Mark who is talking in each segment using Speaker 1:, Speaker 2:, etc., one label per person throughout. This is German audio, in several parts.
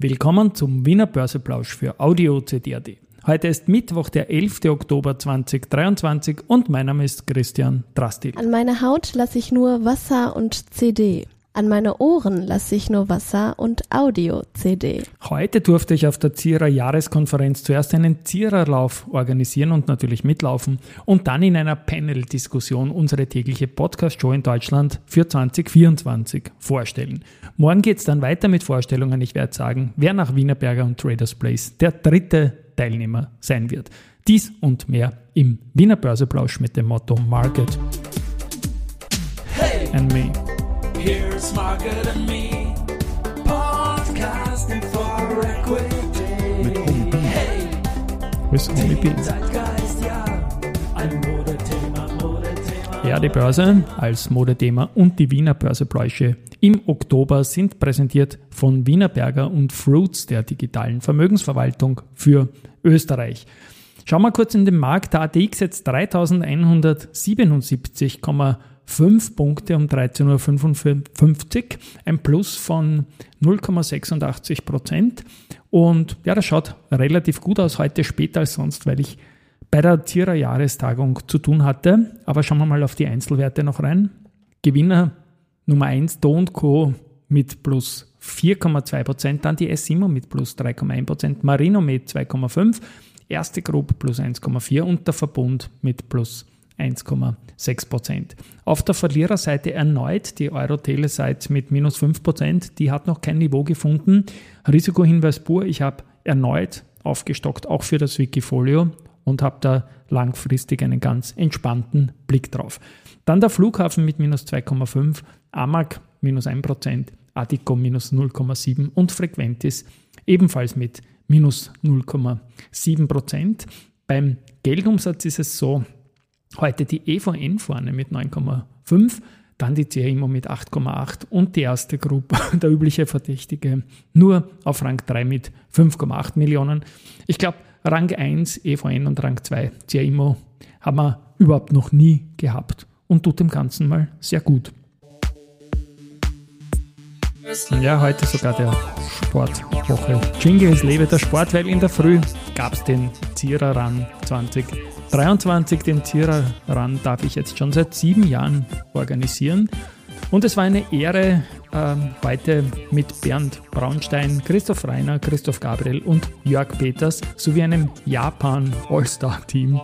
Speaker 1: Willkommen zum Wiener Börseplausch für Audio CD.at. Heute ist Mittwoch, der 11. Oktober 2023 und mein Name ist Christian Drastil.
Speaker 2: An meine Haut lasse ich nur Wasser und CD. An meine Ohren lasse ich nur Wasser und Audio-CD.
Speaker 1: Heute durfte ich auf der Zierer Jahreskonferenz zuerst einen Ziererlauf organisieren und natürlich mitlaufen und dann in einer Panel-Diskussion unsere tägliche Podcast-Show in Deutschland für 2024 vorstellen. Morgen geht es dann weiter mit Vorstellungen. Ich werde sagen, wer nach Wienerberger und Traders Place der dritte Teilnehmer sein wird. Dies und mehr im Wiener Börseplausch mit dem Motto Market hey. and Me. Mit Homie B. Hey, with Homie B. Zeitgeist, ja, die Börse als Modethema und die Wiener Börsebräuche im Oktober sind präsentiert von Wienerberger und Fruits der digitalen Vermögensverwaltung für Österreich. Schauen wir kurz in den Markt. Der ATX jetzt 3177,5 5 Punkte um 13.55 Uhr, ein Plus von 0,86 Prozent. Und ja, das schaut relativ gut aus heute, später als sonst, weil ich bei der Tierer Jahrestagung zu tun hatte. Aber schauen wir mal auf die Einzelwerte noch rein. Gewinner Nummer 1 Do Co. mit plus 4,2 Prozent, dann die S-Simo mit plus 3,1 Prozent, Marino mit 2,5, Erste Gruppe plus 1,4 und der Verbund mit plus 1,6 Prozent. Auf der Verliererseite erneut die Euro-Teleseite mit minus 5 Prozent. Die hat noch kein Niveau gefunden. Risikohinweis pur, ich habe erneut aufgestockt, auch für das Wikifolio und habe da langfristig einen ganz entspannten Blick drauf. Dann der Flughafen mit minus 2,5, Amag minus 1 Prozent, Adico minus 0,7 und Frequentis ebenfalls mit minus 0,7 Prozent. Beim Geldumsatz ist es so, Heute die EVN vorne mit 9,5, dann die CRIMO mit 8,8 und die erste Gruppe, der übliche Verdächtige, nur auf Rang 3 mit 5,8 Millionen. Ich glaube, Rang 1 EVN und Rang 2 CRIMO haben wir überhaupt noch nie gehabt und tut dem Ganzen mal sehr gut. Ja, heute sogar der Sportwoche. Jingle, es lebe der Sport, weil in der Früh gab es den Zierer Run 20 23, den Tiererrun, darf ich jetzt schon seit sieben Jahren organisieren. Und es war eine Ehre, äh, heute mit Bernd Braunstein, Christoph Reiner, Christoph Gabriel und Jörg Peters sowie einem Japan All-Star-Team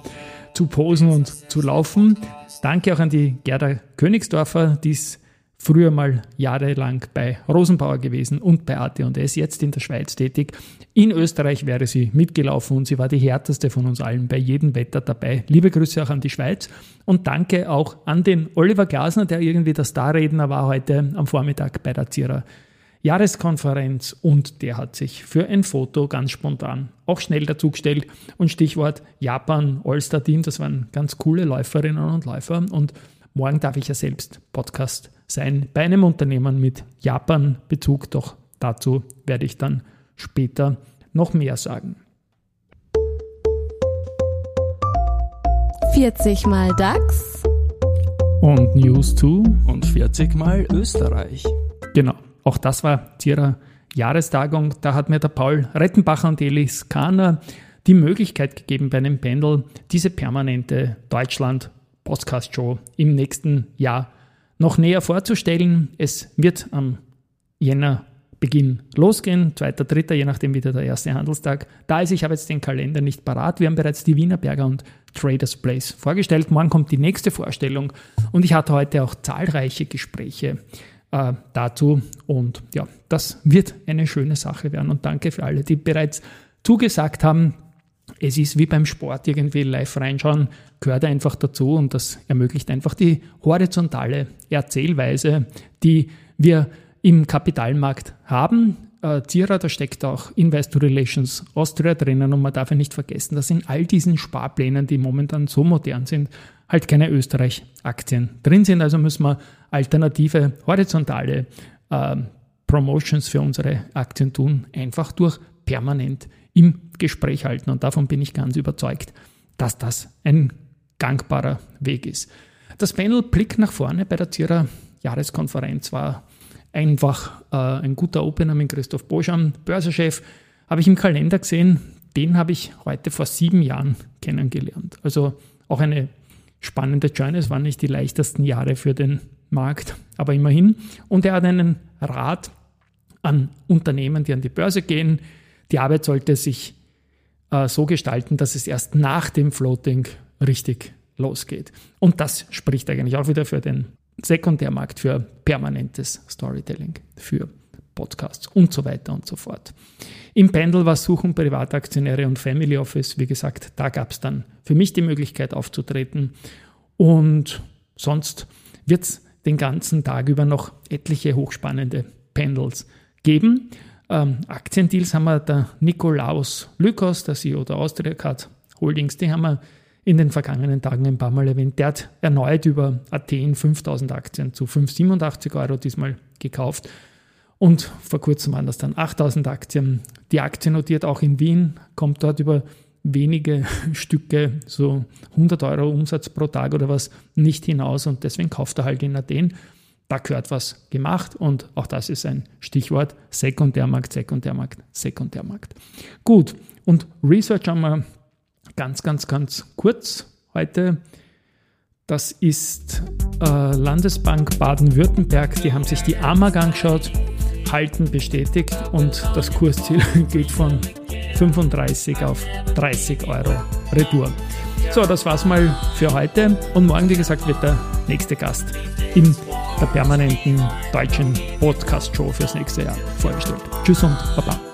Speaker 1: zu posen und zu laufen. Danke auch an die Gerda Königsdorfer, die es früher mal jahrelang bei Rosenbauer gewesen und bei AT&S, jetzt in der Schweiz tätig. In Österreich wäre sie mitgelaufen und sie war die härteste von uns allen bei jedem Wetter dabei. Liebe Grüße auch an die Schweiz und danke auch an den Oliver Glasner, der irgendwie der Starredner war heute am Vormittag bei der Zierer Jahreskonferenz und der hat sich für ein Foto ganz spontan auch schnell dazugestellt und Stichwort Japan All-Star Team, das waren ganz coole Läuferinnen und Läufer und morgen darf ich ja selbst Podcast sein bei einem Unternehmen mit Japan-Bezug, doch dazu werde ich dann später noch mehr sagen.
Speaker 2: 40 mal DAX
Speaker 1: und News 2
Speaker 3: und 40 mal Österreich.
Speaker 1: Genau, auch das war Tierer Jahrestagung. Da hat mir der Paul Rettenbacher und Elis Kahner die Möglichkeit gegeben, bei einem Pendel diese permanente Deutschland-Podcast-Show im nächsten Jahr noch näher vorzustellen. Es wird am Jänner Beginn losgehen, zweiter, dritter, je nachdem wieder der erste Handelstag. Da ist, ich habe jetzt den Kalender nicht parat. Wir haben bereits die Wienerberger und Traders Place vorgestellt. Morgen kommt die nächste Vorstellung und ich hatte heute auch zahlreiche Gespräche äh, dazu. Und ja, das wird eine schöne Sache werden. Und danke für alle, die bereits zugesagt haben. Es ist wie beim Sport irgendwie live reinschauen, gehört einfach dazu und das ermöglicht einfach die horizontale Erzählweise, die wir im Kapitalmarkt haben. Äh, Zierer, da steckt auch Investor Relations Austria drinnen und man darf ja nicht vergessen, dass in all diesen Sparplänen, die momentan so modern sind, halt keine Österreich-Aktien drin sind. Also müssen wir alternative, horizontale äh, Promotions für unsere Aktien tun, einfach durch permanent im Gespräch halten. Und davon bin ich ganz überzeugt, dass das ein gangbarer Weg ist. Das Panel Blick nach vorne bei der Zierer Jahreskonferenz war einfach äh, ein guter Opener mit Christoph Boscham, Börsenchef, habe ich im Kalender gesehen, den habe ich heute vor sieben Jahren kennengelernt. Also auch eine spannende Journey. Es waren nicht die leichtesten Jahre für den Markt, aber immerhin. Und er hat einen Rat an Unternehmen, die an die Börse gehen. Die Arbeit sollte sich äh, so gestalten, dass es erst nach dem Floating richtig losgeht. Und das spricht eigentlich auch wieder für den Sekundärmarkt, für permanentes Storytelling, für Podcasts und so weiter und so fort. Im Pendel war Suchen Privataktionäre und Family Office. Wie gesagt, da gab es dann für mich die Möglichkeit aufzutreten. Und sonst wird es den ganzen Tag über noch etliche hochspannende Pendels geben. Ähm, Aktiendeals haben wir der Nikolaus Lykos, der CEO der Austria Card Holdings, die haben wir in den vergangenen Tagen ein paar Mal erwähnt. Der hat erneut über Athen 5000 Aktien zu 587 Euro diesmal gekauft. Und vor kurzem waren das dann 8000 Aktien. Die Aktie notiert auch in Wien, kommt dort über wenige Stücke, so 100 Euro Umsatz pro Tag oder was, nicht hinaus. Und deswegen kauft er halt in Athen. Da gehört was gemacht und auch das ist ein Stichwort Sekundärmarkt, Sekundärmarkt, Sekundärmarkt. Gut, und Research haben wir ganz, ganz, ganz kurz heute. Das ist äh, Landesbank Baden-Württemberg. Die haben sich die AMAG angeschaut, Halten bestätigt und das Kursziel geht von 35 auf 30 Euro Retour. So, das war's mal für heute. Und morgen, wie gesagt, wird der nächste Gast in der permanenten deutschen Podcast-Show fürs nächste Jahr vorgestellt. Tschüss und Baba.